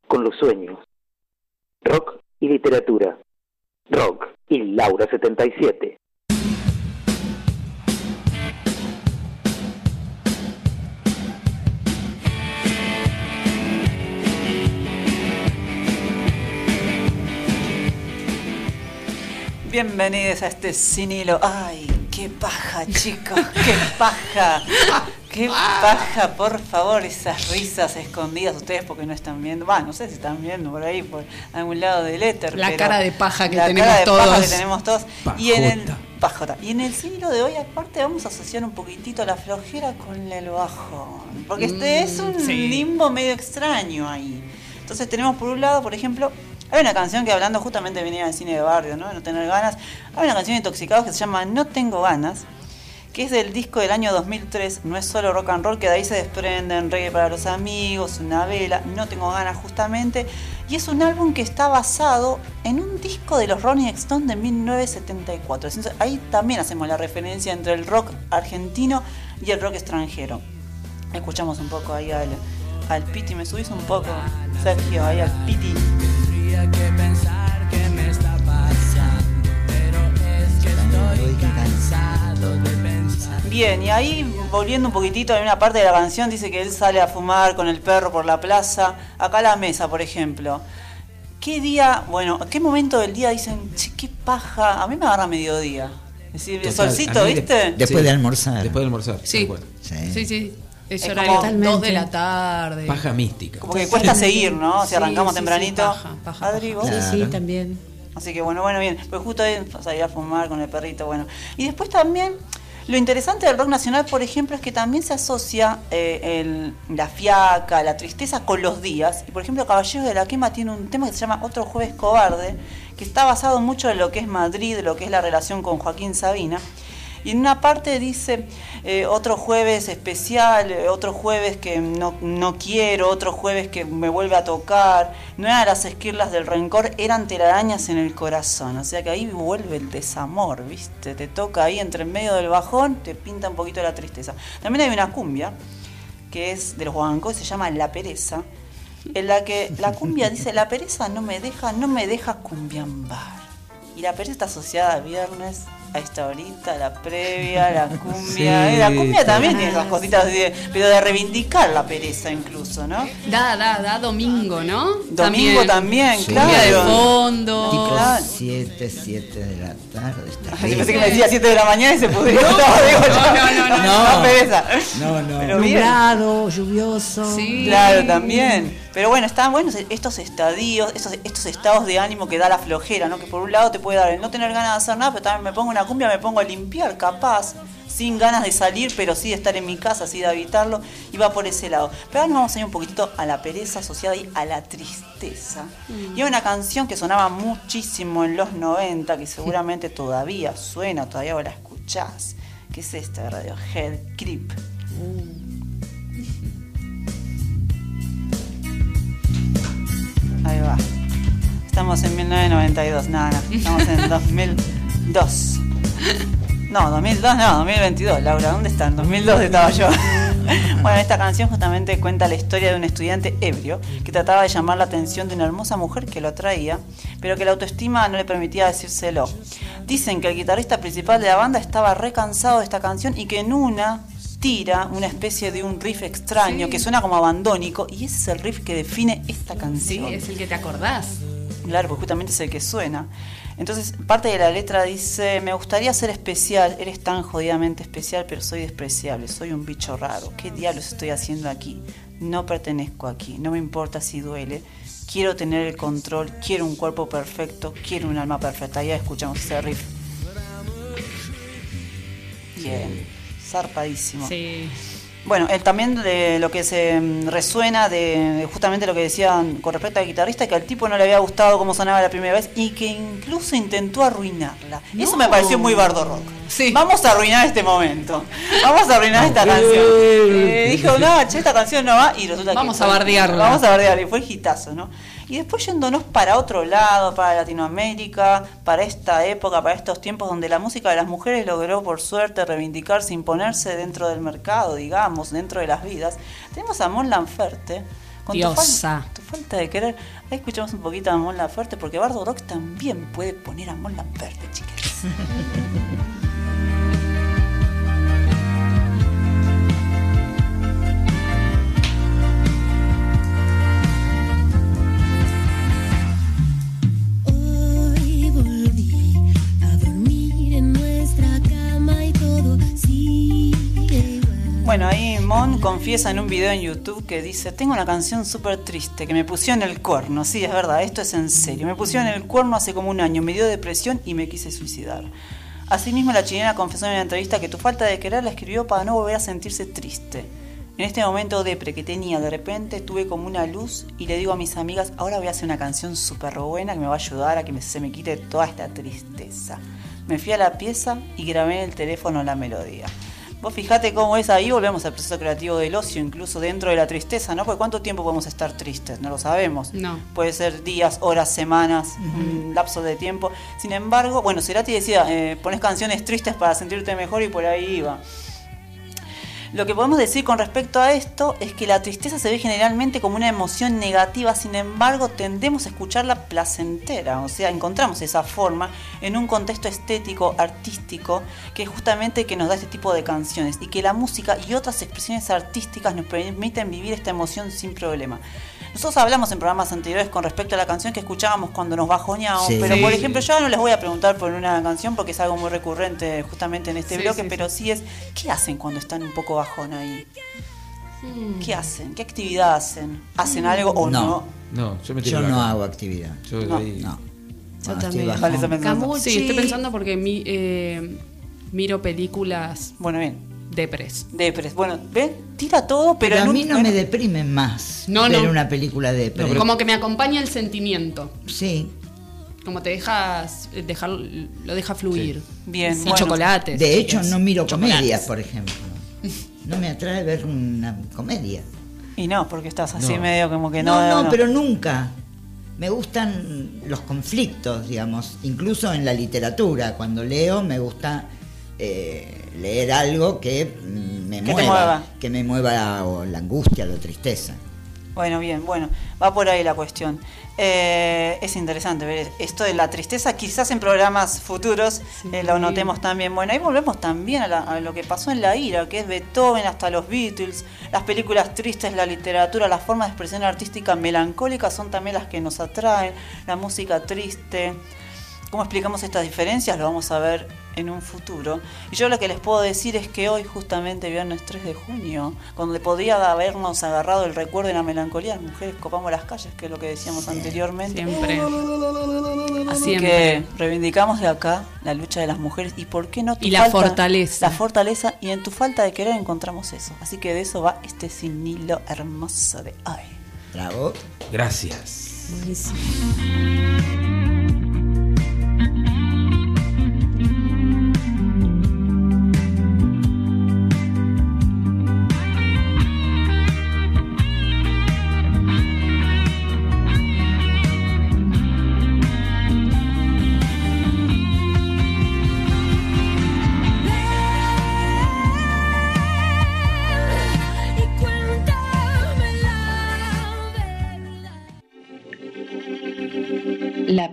con los sueños. Rock y literatura. Rock y Laura 77. Bienvenidos a este sinilo. Ay, qué paja, chicos, qué paja. Qué paja, por favor, esas risas escondidas ustedes porque no están viendo. Va, no sé si están viendo por ahí, por algún lado del éter. La pero cara de paja que la tenemos cara de paja todos. que tenemos todos. Y en el pajota. Y en el sinilo de hoy, aparte, vamos a asociar un poquitito la flojera con el bajón. Porque este Mm, es un sí. limbo medio extraño ahí. Entonces tenemos por un lado, por ejemplo, hay una canción que hablando justamente venía del cine de barrio, ¿no? No tener ganas. Hay una canción de Intoxicados que se llama No tengo ganas, que es del disco del año 2003, no es solo rock and roll, que de ahí se desprenden reggae para los amigos, una vela, No tengo ganas justamente, y es un álbum que está basado en un disco de los Rolling Stones de 1974. Entonces, ahí también hacemos la referencia entre el rock argentino y el rock extranjero. Escuchamos un poco ahí al, al Piti. ¿Me subís un poco, Sergio, ahí al Piti? Bien, y ahí volviendo un poquitito, en una parte de la canción dice que él sale a fumar con el perro por la plaza. Acá a la mesa, por ejemplo. ¿Qué día, bueno, qué momento del día dicen, che, qué paja? A mí me agarra mediodía. Es decir, el Total, solcito, a mí de- ¿viste? Después de almorzar. Después de almorzar. Sí. tal cual. Sí, sí. Es horario como- 2 de la tarde. Paja mística. Como que cuesta seguir, ¿no? Si Sí, arrancamos sí, tempranito. sí, paja, paja, Adri, ¿vos? Sí, sí, también. Así que bueno, bueno, bien. Pues justo ahí salí a fumar con el perrito, bueno. Y después también, lo interesante del rock nacional, por ejemplo, es que también se asocia eh, el- la fiaca, la tristeza con los días. Y por ejemplo, Caballeros de la Quema tiene un tema que se llama Otro Jueves Cobarde, que está basado mucho en lo que es Madrid, de lo que es la relación con Joaquín Sabina. Y en una parte dice, eh, otro jueves especial, eh, otro jueves que no, no quiero, otro jueves que me vuelve a tocar. No eran las esquirlas del rencor, eran telarañas en el corazón. O sea que ahí vuelve el desamor, ¿viste? Te toca ahí entre el medio del bajón, te pinta un poquito la tristeza. También hay una cumbia, que es de los guancos, se llama La Pereza, en la que la cumbia dice, la pereza no me deja, no me deja cumbiambar. Y la pereza está asociada a viernes, a esta horita, la previa, la cumbia. Sí, Eh, la cumbia también tiene esas cositas, de, pero de reivindicar la pereza incluso, ¿no? Da, da, da domingo, ¿no? Domingo también, Sí. claro. De fondo. Tipo Claro. 7, 7 de la tarde. Está Ay, rico. pensé que me decía 7 de la mañana y se pudrió. No, todo, digo yo. no, no, no, no. no, pereza. No, no. Pero bien. Nublado, lluvioso. Sí. Claro, también. Pero bueno, están buenos estos estadios, estos, estos estados de ánimo que da la flojera, ¿no? Que por un lado te puede dar el no tener ganas de hacer nada, pero también me pongo una cumbia, me pongo a limpiar, capaz, sin ganas de salir, pero sí de estar en mi casa, así de habitarlo, y va por ese lado. Pero ahora nos vamos a ir un poquitito a la pereza asociada ahí a la tristeza. Y hay una canción que sonaba muchísimo en los 90, que seguramente todavía suena, todavía vos la escuchás, que es esta de Radiohead, Creep. Ahí va. Estamos en 1992, nada, no, estamos en 2002. No, 2002 no, 2022, Laura, ¿dónde están? 2002 estaba yo. Bueno, esta canción justamente cuenta la historia de un estudiante ebrio que trataba de llamar la atención de una hermosa mujer que lo atraía, pero que la autoestima no le permitía decírselo. Dicen que el guitarrista principal de la banda estaba re cansado de esta canción y que en una tira una especie de un riff extraño Sí. que suena como abandónico y ese es el riff que define esta Sí, canción. es el que te acordás. Claro, porque justamente es el que suena. Entonces, parte de la letra dice, me gustaría ser especial, eres tan jodidamente especial, pero soy despreciable, soy un bicho raro. ¿Qué diablos estoy haciendo aquí? No pertenezco aquí, no me importa si duele. Quiero tener el control, quiero un cuerpo perfecto, quiero un alma perfecta. Ya escuchamos ese riff. Bien, zarpadísimo. Sí. Bueno, él también de lo que se mm, resuena de justamente lo que decían con respecto al guitarrista, que al tipo no le había gustado cómo sonaba la primera vez y que incluso intentó arruinarla. Eso me pareció muy bardo rock. Vamos a arruinar este momento. Vamos a arruinar esta canción. Eh, dijo, no, che, esta canción no va y resulta Vamos que a bardearla. Vamos a bardearla y fue hitazo, ¿no? Y después yéndonos para otro lado, para Latinoamérica, para esta época, para estos tiempos donde la música de las mujeres logró por suerte reivindicarse, imponerse dentro del mercado, digamos, dentro de las vidas, tenemos a Mon Laferte. Con tu, Diosa. fal- tu falta de querer. Ahí escuchamos un poquito a Mon Laferte, porque Bardo Rock también puede poner a Mon Laferte, chicas. Bueno, ahí Mon confiesa en un video en YouTube que dice, tengo una canción súper triste que me pusieron el cuerno. Sí, es verdad, esto es en serio. Me pusieron el cuerno hace como un año, me dio depresión y me quise suicidar. Asimismo, la chilena confesó en una entrevista que tu falta de querer la escribió para no volver a sentirse triste. En este momento depre que tenía de repente tuve como una luz y le digo a mis amigas, ahora voy a hacer una canción súper buena que me va a ayudar a que se me quite toda esta tristeza. Me fui a la pieza y grabé en el teléfono la melodía. Vos fijate cómo es ahí, volvemos al proceso creativo del ocio, incluso dentro de la tristeza, ¿no? Porque ¿cuánto tiempo podemos estar tristes? No lo sabemos. No. Puede ser días, horas, semanas, un lapso de tiempo. Sin embargo, bueno, Cerati decía, eh, pones canciones tristes para sentirte mejor y por ahí iba. Lo que podemos decir con respecto a esto es que la tristeza se ve generalmente como una emoción negativa, sin embargo tendemos a escucharla placentera, o sea, encontramos esa forma en un contexto estético, artístico, que es justamente que nos da este tipo de canciones y que la música y otras expresiones artísticas nos permiten vivir esta emoción sin problema. Nosotros hablamos en programas anteriores con respecto a la canción que escuchábamos cuando nos bajoneábamos, Sí. pero por ejemplo yo no les voy a preguntar por una canción porque es algo muy recurrente justamente en este Sí, bloque, sí, pero sí es, ¿qué hacen cuando están un poco bajón ahí? Mm. ¿Qué hacen? ¿Qué actividad hacen? ¿Hacen Mm. algo o no? No. No, yo me Yo no hago actividad. Yo No. ahí- No. Yo estoy también. Camuchi. Sí, estoy pensando porque mi, eh, miro películas Bueno, bien. Depres. Depres. Bueno, ¿ven? Tira todo, pero, Pero a un- mí no me deprime más No, ver no. una película de Como que me acompaña el sentimiento. Sí. Como te dejas, eh, dejar, lo deja fluir. Bien, Y bueno. chocolates. De hecho, no miro Chocolates. comedias, por ejemplo. No me atrae ver una comedia. Y no, porque estás así No. medio como que no, no. no, pero nunca. Me gustan los conflictos, digamos, incluso en la literatura. Cuando leo me gusta eh, leer algo que mm, me Que mueva, mueva. que me mueva o la angustia, la tristeza. Bueno, bien, bueno, va por ahí la cuestión. Eh, es interesante ver esto de la tristeza, quizás en programas futuros eh, lo notemos también. Bueno, ahí volvemos también a, la- a lo que pasó en la ira, que es Beethoven hasta los Beatles, las películas tristes, la literatura, las formas de expresión artística melancólica son también las que nos atraen, la música triste. ¿Cómo explicamos estas diferencias? Lo vamos a ver en un futuro. Y yo lo que les puedo decir es que hoy, justamente viernes 3 de junio, donde podría habernos agarrado el recuerdo de la melancolía, las mujeres copamos las calles, que es lo que decíamos anteriormente. Siempre. Así Siempre. que reivindicamos de acá la lucha de las mujeres y por qué no tu Y la fortaleza. La fortaleza y en tu falta de querer encontramos eso. Así que de eso va este sinilo hermoso de hoy. Bravo. Gracias. Y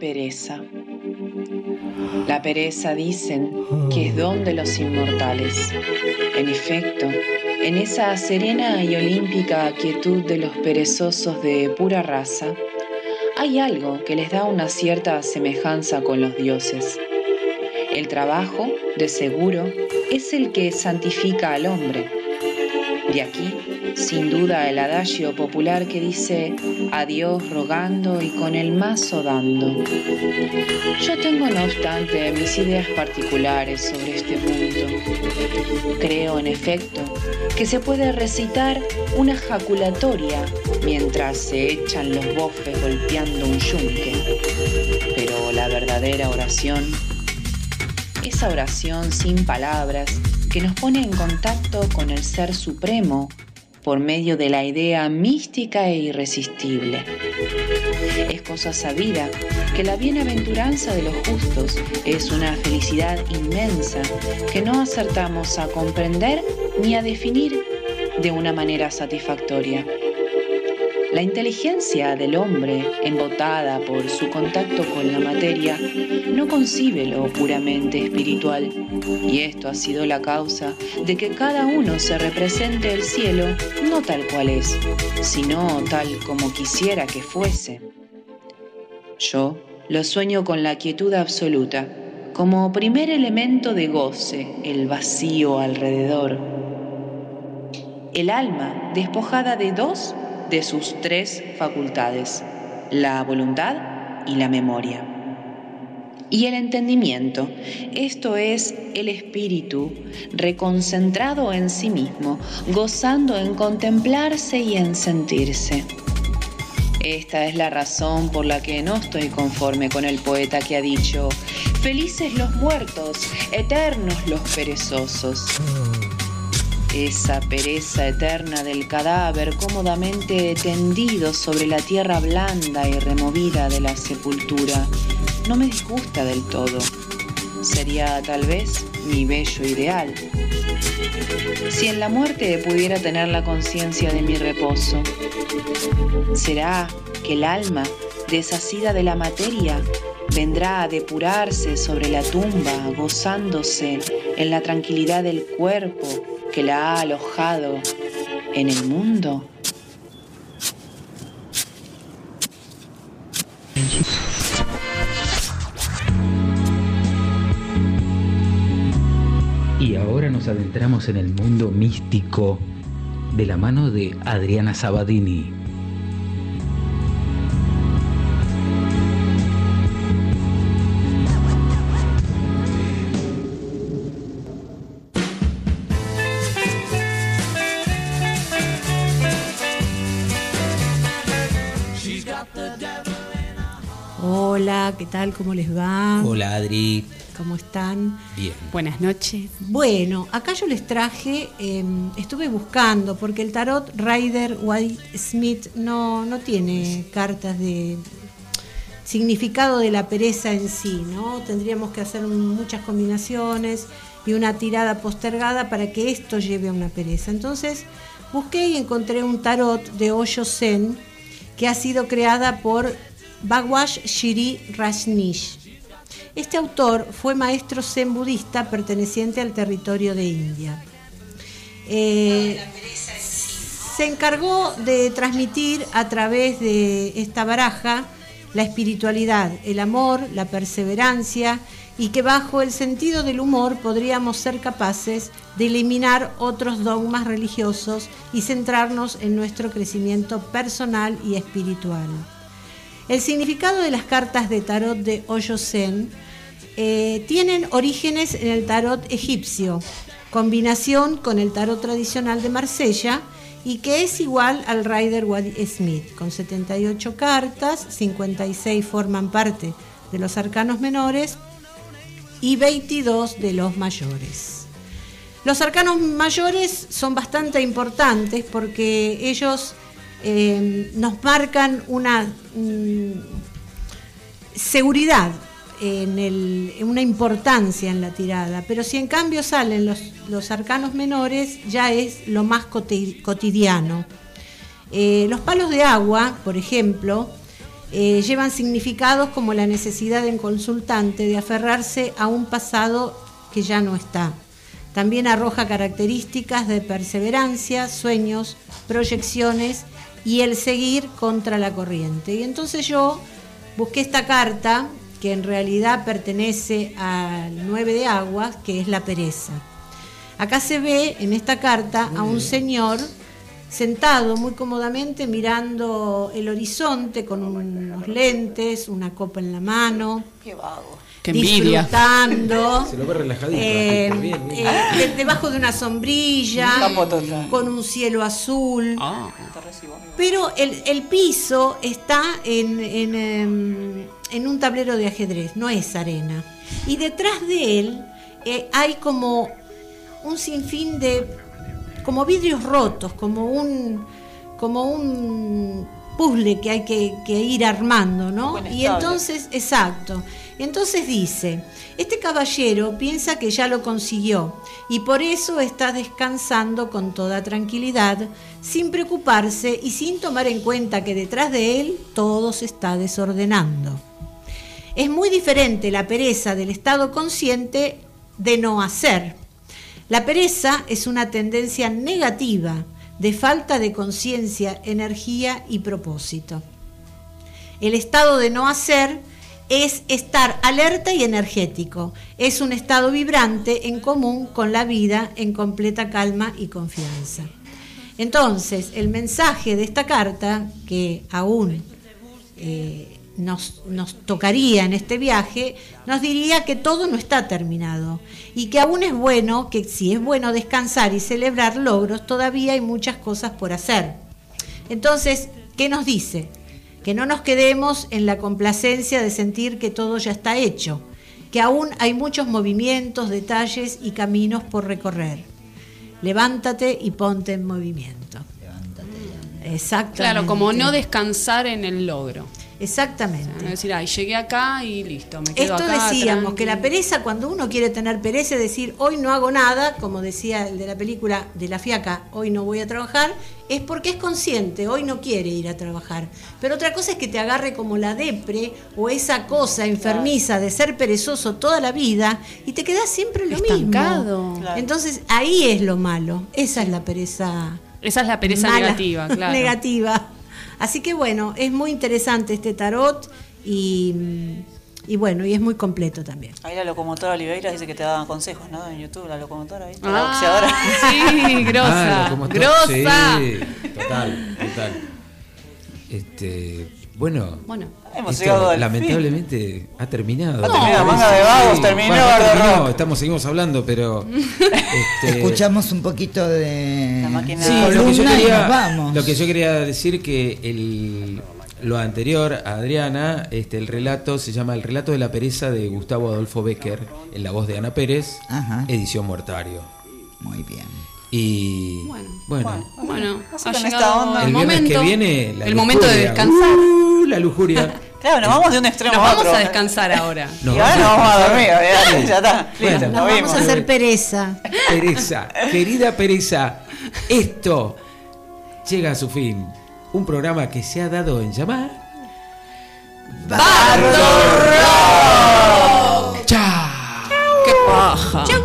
pereza. La pereza dicen que es don de los inmortales. En efecto, en esa serena y olímpica quietud de los perezosos de pura raza, hay algo que les da una cierta semejanza con los dioses. El trabajo, de seguro, es el que santifica al hombre. De aquí, sin duda, el adagio popular que dice a Dios rogando y con el mazo dando. Yo tengo, no obstante, mis ideas particulares sobre este punto. Creo, en efecto, que se puede recitar una jaculatoria mientras se echan los bofes golpeando un yunque. Pero la verdadera oración esa oración sin palabras que nos pone en contacto con el Ser Supremo por medio de la idea mística e irresistible. Es cosa sabida que la bienaventuranza de los justos es una felicidad inmensa que no acertamos a comprender ni a definir de una manera satisfactoria. La inteligencia del hombre, embotada por su contacto con la materia, no concibe lo puramente espiritual, y esto ha sido la causa de que cada uno se represente el cielo no tal cual es, sino tal como quisiera que fuese. Yo lo sueño con la quietud absoluta, como primer elemento de goce, el vacío alrededor. El alma despojada de dos de sus tres facultades, la voluntad y la memoria. Y el entendimiento, esto es el espíritu reconcentrado en sí mismo, gozando en contemplarse y en sentirse. Esta es la razón por la que no estoy conforme con el poeta que ha dicho, felices los muertos, eternos los perezosos. Esa pereza eterna del cadáver cómodamente tendido sobre la tierra blanda y removida de la sepultura no me disgusta del todo. sería tal vez mi bello ideal. Si en la muerte pudiera tener la conciencia de mi reposo, ¿será que el alma, deshacida de la materia, vendrá a depurarse sobre la tumba, gozándose en la tranquilidad del cuerpo que la ha alojado en el mundo? Y ahora nos adentramos en el mundo místico de la mano de Adriana Sabadini. Tal? ¿Cómo les va? Hola Adri. ¿Cómo están? Bien. Buenas noches. Bueno, acá yo les traje, eh, estuve buscando, porque el tarot Rider White Smith no, no tiene cartas de significado de la pereza en sí, ¿no? Tendríamos que hacer muchas combinaciones y una tirada postergada para que esto lleve a una pereza. Entonces busqué y encontré un tarot de Osho Zen que ha sido creada por Bhagwash Shri Rajneesh. Este autor fue maestro zen budista perteneciente al territorio de India. Eh, se encargó de transmitir a través de esta baraja la espiritualidad, el amor, la perseverancia y que bajo el sentido del humor podríamos ser capaces de eliminar otros dogmas religiosos y centrarnos en nuestro crecimiento personal y espiritual. El significado de las cartas de tarot de Osho Zen eh, tienen orígenes en el tarot egipcio, combinación con el tarot tradicional de Marsella y que es igual al Rider Waite Smith, con 78 cartas, 56 forman parte de los arcanos menores y 22 de los mayores. Los arcanos mayores son bastante importantes porque ellos eh, nos marcan una mm, seguridad, en, una importancia en la tirada, pero si en cambio salen los, arcanos menores ya es lo más coti- cotidiano. Eh, los palos de agua, por ejemplo, eh, llevan significados como la necesidad del consultante de aferrarse a un pasado que ya no está. También arroja características de perseverancia, sueños, proyecciones y el seguir contra la corriente. Y entonces yo busqué esta carta que en realidad pertenece al 9 de aguas, que es la pereza. Acá se ve en esta carta a un señor sentado muy cómodamente mirando el horizonte con unos lentes, una copa en la mano. Qué vago. Qué envidia. Disfrutando. Se lo ve relajadito. eh, bien, bien. eh, de- debajo de una sombrilla, con un cielo azul. Ah. Pero el, el piso está en, en, em, en un tablero de ajedrez, no es arena. Y detrás de él eh, hay como un sinfín de, como vidrios rotos, como un, como un puzzle que hay que, que ir armando, ¿no? Y entonces, exacto. Entonces dice, este caballero piensa que ya lo consiguió y por eso está descansando con toda tranquilidad, sin preocuparse y sin tomar en cuenta que detrás de él todo se está desordenando. Es muy diferente la pereza del estado consciente de no hacer. La pereza es una tendencia negativa de falta de conciencia, energía y propósito. El estado de no hacer es estar alerta y energético. Es un estado vibrante en común con la vida en completa calma y confianza. Entonces, el mensaje de esta carta, que aún eh, nos, nos tocaría en este viaje, nos diría que todo no está terminado y que aún es bueno, que si es bueno descansar y celebrar logros, todavía hay muchas cosas por hacer. Entonces, ¿qué nos dice? Que no nos quedemos en la complacencia de sentir que todo ya está hecho, que aún hay muchos movimientos, detalles y caminos por recorrer. Levántate y ponte en movimiento. Exactamente. Claro, como no descansar en el logro. Exactamente. No decir, ay, llegué acá y listo, me quedo Esto acá. decíamos, tranqui. que la pereza, cuando uno quiere tener pereza, es decir, hoy no hago nada, como decía el de la película de la fiaca, hoy no voy a trabajar, es porque es consciente, hoy no quiere ir a trabajar. Pero otra cosa es que te agarre como la depre o esa cosa enfermiza de ser perezoso toda la vida y te quedas siempre lo Estancado. mismo. Claro. Entonces ahí es lo malo, esa es la pereza. Esa es la pereza mala, negativa, claro. negativa. Así que bueno, es muy interesante este tarot y, y bueno, y es muy completo también. Ahí la locomotora Oliveira dice que te daban consejos, ¿no? En YouTube, la locomotora, ¿viste? Ah, la boxeadora. sí, grosa, Ah, grosa. Sí, total, total. Este, bueno, Bueno. Hemos esto llegado al lamentablemente ha terminado. Ha terminado, manga de vagos, terminó Bueno, no Rock. estamos, seguimos hablando, pero este, Escuchamos un poquito de máquina Sí, columna lo que yo y quería, nos vamos. lo que yo quería decir que el, lo anterior a Adriana, este, el relato se llama El relato de la pereza de Gustavo Adolfo Becker, en la voz de Ana Pérez, Ajá. edición Mortario. Muy bien. Y Bueno, bueno, Bueno, Así ha llegado esta onda. el, momento, que viene la el momento de descansar. La lujuria. Claro, nos vamos de un extremo Nos a vamos a descansar ahora. Nos y ahora nos vamos a dormir, ya está. Bueno. Listo, Nos nos vamos vimos. a hacer pereza. Pereza, querida Pereza, esto llega a su fin. Un programa que se ha dado en llamar. ¡Chao! ¡Qué paja! ¡Chao! ¡Chao!